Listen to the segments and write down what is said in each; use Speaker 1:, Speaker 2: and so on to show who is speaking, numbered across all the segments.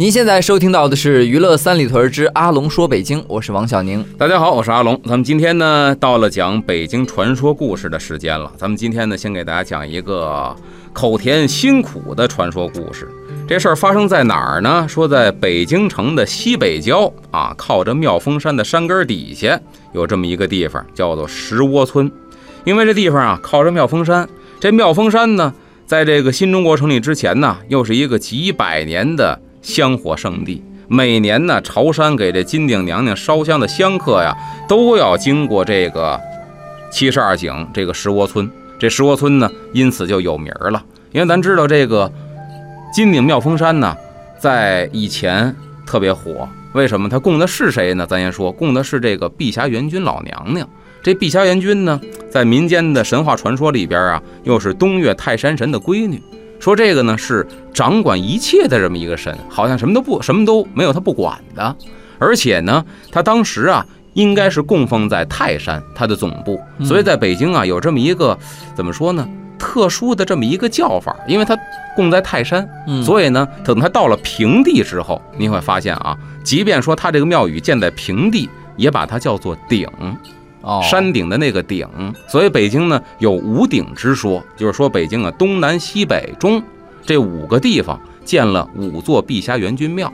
Speaker 1: 您现在收听到的是《娱乐三里屯之阿龙说北京》，我是王小宁。
Speaker 2: 大家好，我是阿龙。咱们今天呢，到了讲北京传说故事的时间了。咱们今天呢，先给大家讲一个口甜心苦的传说故事。这事儿发生在哪儿呢？说在北京城的西北郊啊，靠着妙峰山的山根底下，有这么一个地方，叫做石窝村。因为这地方啊，靠着妙峰山。这妙峰山呢，在这个新中国成立之前呢，又是一个几百年的。香火圣地，每年呢，朝山给这金顶娘娘烧香的香客呀，都要经过这个七十二景这个石窝村。这石窝村呢，因此就有名了。因为咱知道这个金顶妙峰山呢，在以前特别火。为什么？它供的是谁呢？咱先说，供的是这个碧霞元君老娘娘。这碧霞元君呢，在民间的神话传说里边啊，又是东岳泰山神的闺女。说这个呢是掌管一切的这么一个神，好像什么都不什么都没有他不管的，而且呢，他当时啊应该是供奉在泰山，他的总部，所以在北京啊有这么一个怎么说呢，特殊的这么一个叫法，因为他供在泰山，所以呢，等他到了平地之后，你会发现啊，即便说他这个庙宇建在平地，也把它叫做顶。
Speaker 1: 哦，
Speaker 2: 山顶的那个顶，所以北京呢有五顶之说，就是说北京啊东南西北中这五个地方建了五座碧霞元君庙，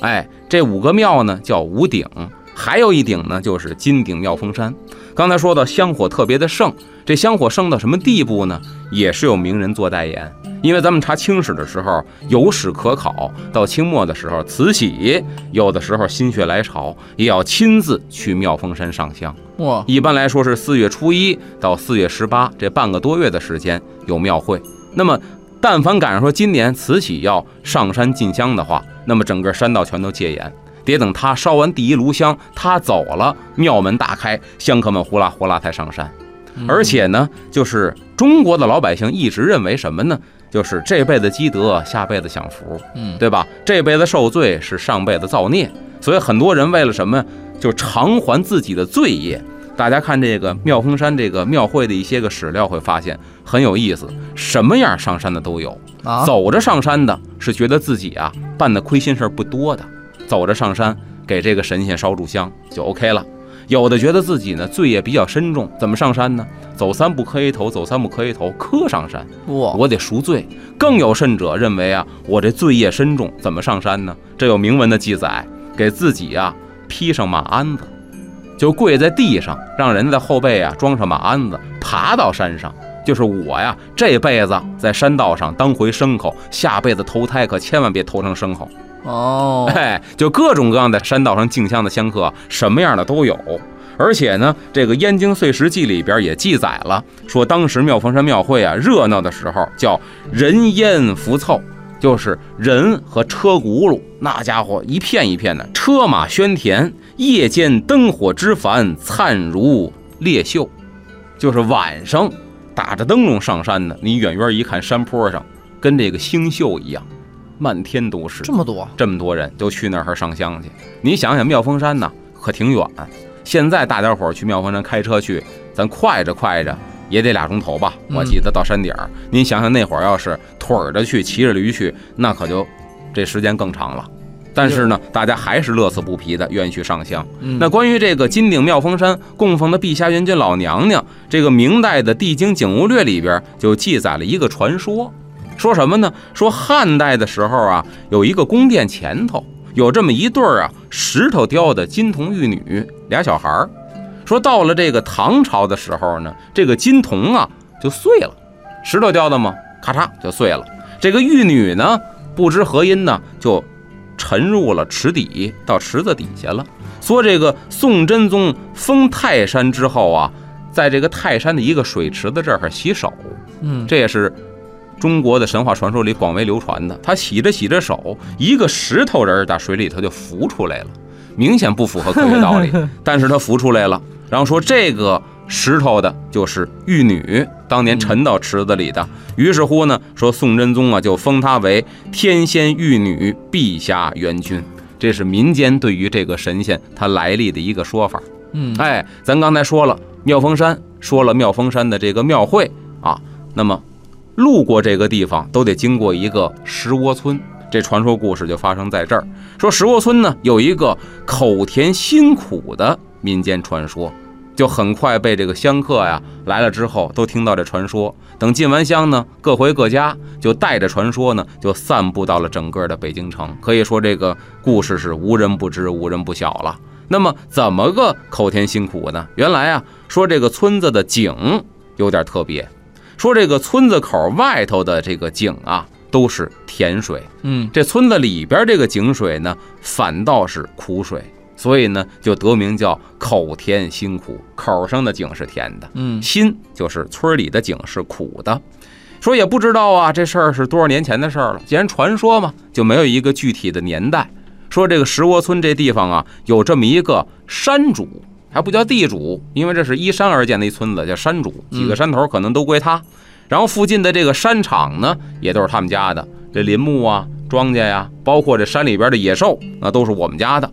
Speaker 2: 哎，这五个庙呢叫五顶，还有一顶呢就是金顶妙峰山。刚才说到香火特别的盛，这香火盛到什么地步呢？也是有名人做代言。因为咱们查清史的时候有史可考，到清末的时候，慈禧有的时候心血来潮也要亲自去妙峰山上香。
Speaker 1: 哇，
Speaker 2: 一般来说是四月初一到四月十八这半个多月的时间有庙会。那么，但凡赶上说今年慈禧要上山进香的话，那么整个山道全都戒严，得等他烧完第一炉香，他走了，庙门大开，香客们呼啦呼啦才上山。而且呢，就是中国的老百姓一直认为什么呢？就是这辈子积德，下辈子享福，
Speaker 1: 嗯，
Speaker 2: 对吧？这辈子受罪是上辈子造孽，所以很多人为了什么，就偿还自己的罪业。大家看这个妙峰山这个庙会的一些个史料，会发现很有意思，什么样上山的都有
Speaker 1: 啊。
Speaker 2: 走着上山的是觉得自己啊办的亏心事儿不多的，走着上山给这个神仙烧柱香就 OK 了。有的觉得自己呢罪业比较深重，怎么上山呢？走三步磕一头，走三步磕一头，磕上山。
Speaker 1: 哇，
Speaker 2: 我得赎罪。更有甚者认为啊，我这罪业深重，怎么上山呢？这有明文的记载，给自己啊披上马鞍子，就跪在地上，让人在后背啊装上马鞍子，爬到山上。就是我呀，这辈子在山道上当回牲口，下辈子投胎可千万别投成牲口。
Speaker 1: 哦，
Speaker 2: 哎，就各种各样的山道上敬香的香客，什么样的都有。而且呢，这个《燕京岁时记》里边也记载了，说当时妙峰山庙会啊热闹的时候，叫人烟浮凑，就是人和车轱辘，那家伙一片一片的，车马喧天，夜间灯火之繁，灿如烈秀，就是晚上打着灯笼上山的，你远远一看，山坡上跟这个星宿一样。漫天都是，
Speaker 1: 这么多，
Speaker 2: 这么多人都去那儿上香去。你想想，妙峰山呢，可挺远。现在大家伙儿去妙峰山开车去，咱快着快着也得俩钟头吧？我记得到山顶儿。您想想那会儿要是腿着去，骑着驴去，那可就这时间更长了。但是呢，大家还是乐此不疲的愿意去上香。那关于这个金顶妙峰山供奉的碧霞元君老娘娘，这个明代的《地经景物略》里边就记载了一个传说。说什么呢？说汉代的时候啊，有一个宫殿前头有这么一对儿啊石头雕的金童玉女俩小孩儿。说到了这个唐朝的时候呢，这个金童啊就碎了，石头雕的嘛，咔嚓就碎了。这个玉女呢，不知何因呢，就沉入了池底，到池子底下了。说这个宋真宗封泰山之后啊，在这个泰山的一个水池子这儿洗手，
Speaker 1: 嗯，
Speaker 2: 这也是。中国的神话传说里广为流传的。他洗着洗着手，一个石头人打水里头就浮出来了，明显不符合科学道理，但是他浮出来了。然后说这个石头的就是玉女，当年沉到池子里的。于是乎呢，说宋真宗啊就封她为天仙玉女陛下元君。这是民间对于这个神仙他来历的一个说法。
Speaker 1: 嗯，
Speaker 2: 哎，咱刚才说了妙峰山，说了妙峰山的这个庙会啊，那么路过这个地方都得经过一个石窝村，这传说故事就发生在这儿。说石窝村呢有一个口甜心苦的民间传说，就很快被这个香客呀来了之后都听到这传说。等进完香呢，各回各家，就带着传说呢就散布到了整个的北京城。可以说这个故事是无人不知、无人不晓了。那么怎么个口甜心苦呢？原来啊，说这个村子的井有点特别，说这个村子口外头的这个井啊都是甜水，
Speaker 1: 嗯，
Speaker 2: 这村子里边这个井水呢反倒是苦水，所以呢就得名叫口甜心苦。口上的井是甜的，
Speaker 1: 嗯，
Speaker 2: 心就是村里的井是苦的。说也不知道啊，这事儿是多少年前的事儿了。既然传说嘛，就没有一个具体的年代。说这个石窝村这地方啊，有这么一个山主，还不叫地主，因为这是依山而建的一村子，叫山主。几个山头可能都归他。然后附近的这个山场呢，也都是他们家的。这林木啊、庄稼呀，包括这山里边的野兽，那都是我们家的。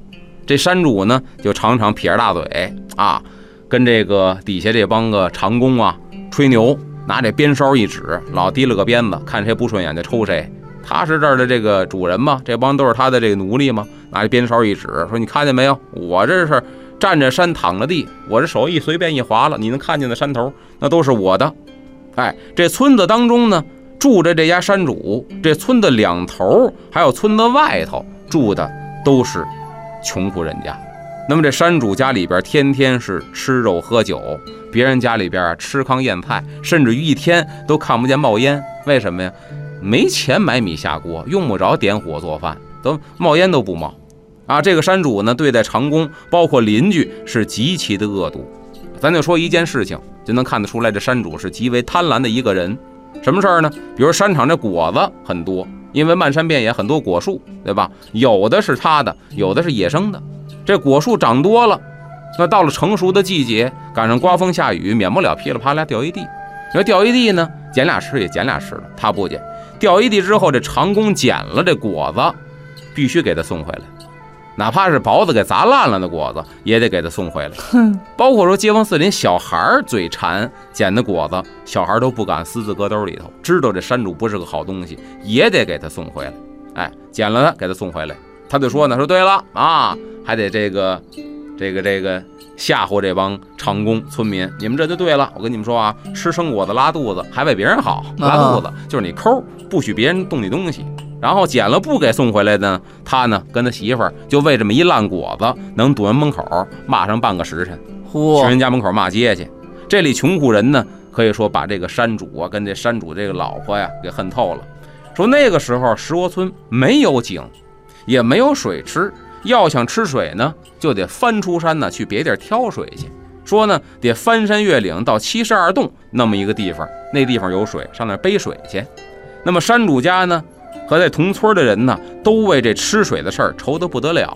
Speaker 2: 这山主呢，就常常撇着大嘴啊，跟这个底下这帮个长工啊吹牛，拿这鞭梢一指，老提了个鞭子，看谁不顺眼就抽谁。他是这儿的这个主人嘛，这帮都是他的这个奴隶嘛。拿着鞭梢一指，说：“你看见没有？我这是站着山躺着地，我这手一随便一划了，你能看见的山头，那都是我的。哎，这村子当中呢，住着这家山主，这村子两头还有村子外头住的都是穷苦人家。那么这山主家里边天天是吃肉喝酒，别人家里边吃糠咽菜，甚至于一天都看不见冒烟。为什么呀？没钱买米下锅，用不着点火做饭，都冒烟都不冒。啊，这个山主呢，对待长工，包括邻居，是极其的恶毒。咱就说一件事情，就能看得出来，这山主是极为贪婪的一个人。什么事儿呢？比如山场这果子很多，因为漫山遍野很多果树，对吧？有的是他的，有的是野生的。这果树长多了，那到了成熟的季节，赶上刮风下雨，免不了噼里啪啦掉一地。要掉一地呢，捡俩吃也捡俩吃了，他不捡。掉一地之后，这长工捡了这果子，必须给他送回来。哪怕是雹子给砸烂了的果子，也得给他送回来。包括说街坊四邻小孩嘴馋捡的果子，小孩都不敢私自搁兜里头，知道这山主不是个好东西，也得给他送回来。哎，捡了他给他送回来，他就说呢，说对了啊，还得这个，这个这个吓唬这帮长工村民，你们这就对了。我跟你们说啊，吃生果子拉肚子，还为别人好，拉肚子就是你抠，不许别人动你东西。然后捡了不给送回来呢，他呢跟他媳妇儿就为这么一烂果子，能堵人门口骂上半个时辰，去人家门口骂街去。这里穷苦人呢，可以说把这个山主啊跟这山主这个老婆呀给恨透了。说那个时候石窝村没有井，也没有水吃，要想吃水呢，就得翻出山呢去别地儿挑水去。说呢得翻山越岭到七十二洞那么一个地方，那地方有水，上那背水去。那么山主家呢？和在同村的人呢，都为这吃水的事儿愁得不得了。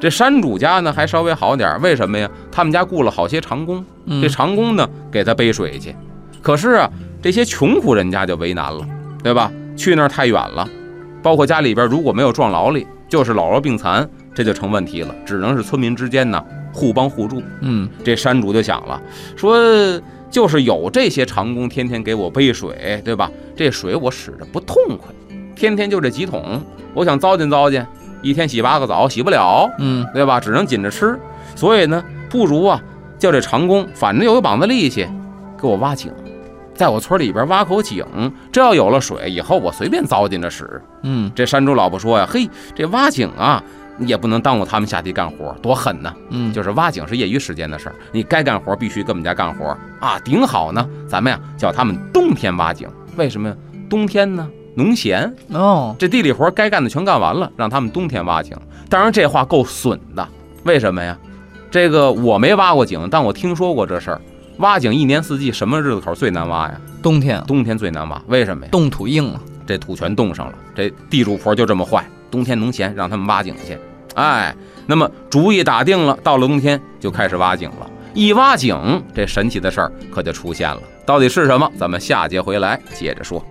Speaker 2: 这山主家呢还稍微好点，为什么呀？他们家雇了好些长工，这长工呢给他背水去。可是啊，这些穷苦人家就为难了，对吧？去那儿太远了，包括家里边如果没有壮劳力，就是老弱病残，这就成问题了。只能是村民之间呢互帮互助。
Speaker 1: 嗯，
Speaker 2: 这山主就想了，说就是有这些长工天天给我背水，对吧？这水我使着不痛快。天天就这几桶，我想糟践糟践，一天洗八个澡洗不了，
Speaker 1: 嗯，
Speaker 2: 对吧？只能紧着吃，所以呢，不如啊叫这长工，反正有一膀子力气，给我挖井，在我村里边挖口井，这要有了水，以后我随便糟践着使。
Speaker 1: 嗯，
Speaker 2: 这山猪老婆说呀，嘿，这挖井啊，也不能耽误他们下地干活，多狠呢。
Speaker 1: 嗯，
Speaker 2: 就是挖井是业余时间的事儿，你该干活必须跟我们家干活啊。顶好呢，咱们呀叫他们冬天挖井，为什么呀？冬天呢？农闲
Speaker 1: 哦，
Speaker 2: 这地里活该干的全干完了，让他们冬天挖井。当然这话够损的，为什么呀？这个我没挖过井，但我听说过这事儿。挖井一年四季什么日子口最难挖呀？
Speaker 1: 冬天，
Speaker 2: 冬天最难挖，为什么呀？
Speaker 1: 冻土硬了，
Speaker 2: 这土全冻上了。这地主婆就这么坏，冬天农闲，让他们挖井去。哎，那么主意打定了，到了冬天就开始挖井了。一挖井，这神奇的事儿可就出现了。到底是什么？咱们下节回来接着说。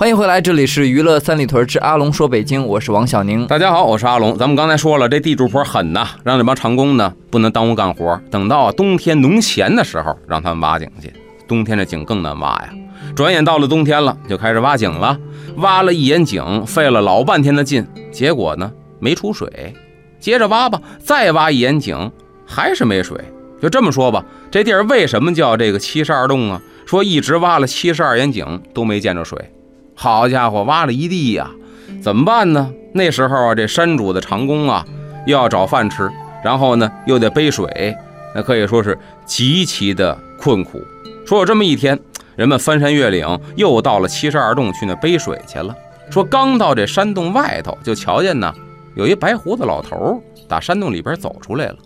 Speaker 1: 欢迎回来，这里是娱乐三里屯之阿龙说北京，我是王小宁。
Speaker 2: 大家好，我是阿龙。咱们刚才说了，这地主婆狠呐，让这帮长工呢不能耽误干活，等到冬天农闲的时候，让他们挖井去。冬天这井更难挖呀。转眼到了冬天了，就开始挖井了。挖了一眼井，费了老半天的劲，结果呢没出水。接着挖吧，再挖一眼井，还是没水。就这么说吧，这地儿为什么叫这个七十二洞啊？说一直挖了七十二眼井都没见着水。好家伙，挖了一地呀，怎么办呢？那时候啊，这山主的长工啊，又要找饭吃，然后呢又得背水，那可以说是极其的困苦。说有这么一天，人们翻山越岭，又到了七十二洞去那背水去了。说刚到这山洞外头，就瞧见呢，有一白胡子老头打山洞里边走出来了。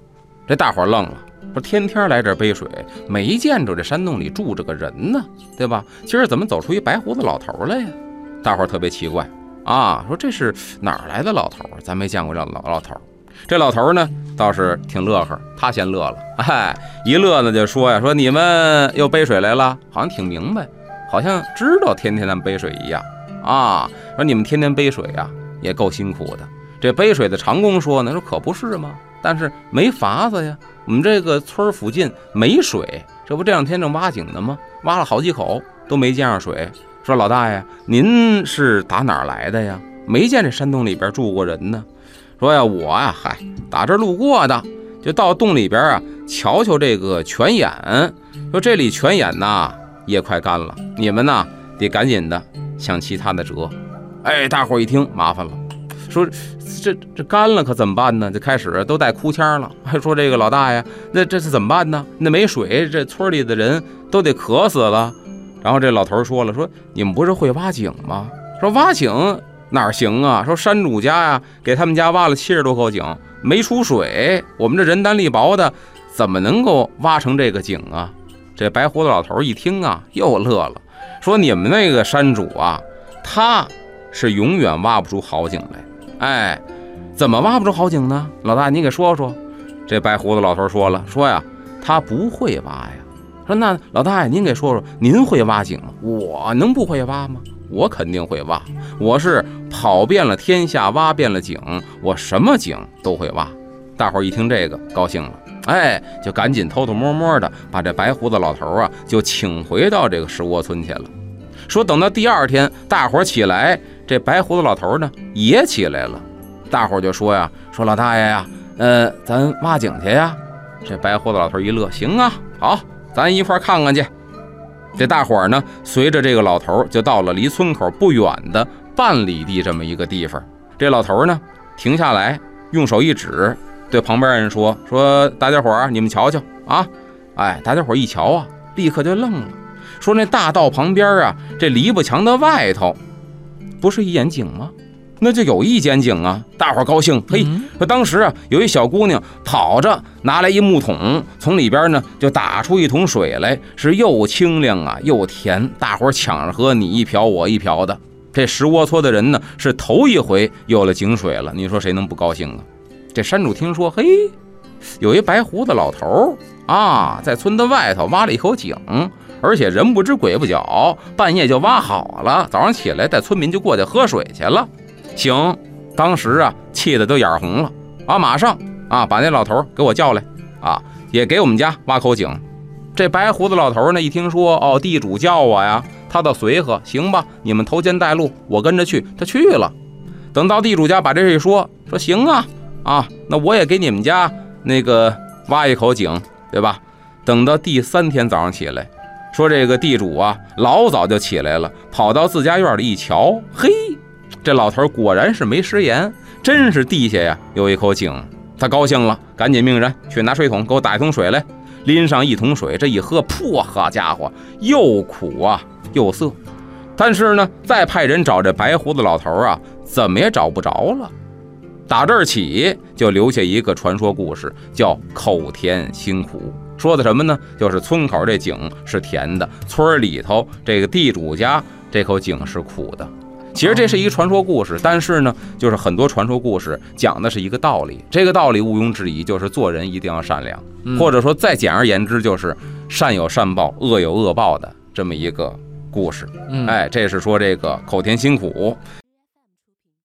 Speaker 2: 这大伙愣了，说天天来这背水，没见着这山洞里住着个人呢，对吧？今儿怎么走出一白胡子老头来呀？大伙儿特别奇怪啊，说这是哪儿来的老头儿？咱没见过这老老头儿。这老头儿呢倒是挺乐呵，他先乐了，哎，一乐呢就说呀，说你们又背水来了，好像挺明白，好像知道天天咱们背水一样啊。说你们天天背水呀，也够辛苦的。这背水的长工说呢，说可不是吗？但是没法子呀，我们这个村附近没水，这不这两天正挖井呢吗？挖了好几口都没见上水。说老大爷，您是打哪儿来的呀？没见这山洞里边住过人呢。说呀，我呀，嗨，打这路过的，就到洞里边啊，瞧瞧这个泉眼。说这里泉眼呐，也快干了，你们呐得赶紧的想其他的辙。哎，大伙一听麻烦了，说这这干了可怎么办呢？就开始都带哭腔了，还 说这个老大爷，那这是怎么办呢？那没水，这村里的人都得渴死了。然后这老头说了：“说你们不是会挖井吗？说挖井哪行啊？说山主家呀，给他们家挖了七十多口井，没出水。我们这人单力薄的，怎么能够挖成这个井啊？”这白胡子老头一听啊，又乐了，说：“你们那个山主啊，他是永远挖不出好井来。哎，怎么挖不出好井呢？老大，你给说说。”这白胡子老头说了：“说呀，他不会挖呀。”说那老大爷，您给说说，您会挖井吗？我能不会挖吗？我肯定会挖，我是跑遍了天下，挖遍了井，我什么井都会挖。大伙儿一听这个，高兴了，哎，就赶紧偷偷摸摸的把这白胡子老头啊，就请回到这个石窝村去了。说等到第二天，大伙儿起来，这白胡子老头呢也起来了。大伙儿就说呀，说老大爷呀，呃，咱挖井去呀。这白胡子老头一乐，行啊，好。咱一块看看去。这大伙儿呢，随着这个老头就到了离村口不远的半里地这么一个地方。这老头呢，停下来，用手一指，对旁边人说：“说大家伙儿，你们瞧瞧啊！”哎，大家伙儿一瞧啊，立刻就愣了，说：“那大道旁边啊，这篱笆墙的外头，不是一眼井吗？”那就有一间井啊，大伙儿高兴。嘿，说当时啊，有一小姑娘跑着拿来一木桶，从里边呢就打出一桶水来，是又清亮啊又甜。大伙儿抢着喝，你一瓢我一瓢的。这石窝搓的人呢是头一回有了井水了，你说谁能不高兴啊？这山主听说，嘿，有一白胡子老头啊，在村子外头挖了一口井，而且人不知鬼不觉，半夜就挖好了，早上起来带村民就过去喝水去了。行，当时啊，气得都眼红了啊！马上啊，把那老头给我叫来啊，也给我们家挖口井。这白胡子老头呢，一听说哦，地主叫我呀，他倒随和，行吧，你们头肩带路，我跟着去。他去了，等到地主家把这事一说，说行啊啊，那我也给你们家那个挖一口井，对吧？等到第三天早上起来，说这个地主啊，老早就起来了，跑到自家院里一瞧，嘿。这老头果然是没食言，真是地下呀有一口井，他高兴了，赶紧命人去拿水桶给我打一桶水来，拎上一桶水，这一喝，噗，好家伙，又苦啊又涩。但是呢，再派人找这白胡子老头啊，怎么也找不着了。打这儿起就留下一个传说故事，叫口甜心苦。说的什么呢？就是村口这井是甜的，村儿里头这个地主家这口井是苦的。其实这是一个传说故事，但是呢，就是很多传说故事讲的是一个道理，这个道理毋庸置疑，就是做人一定要善良，
Speaker 1: 嗯
Speaker 2: 或者说再简而言之，就是善有善报，恶有恶报的这么一个故事。
Speaker 1: 嗯，
Speaker 2: 哎，这是说这个口甜心苦。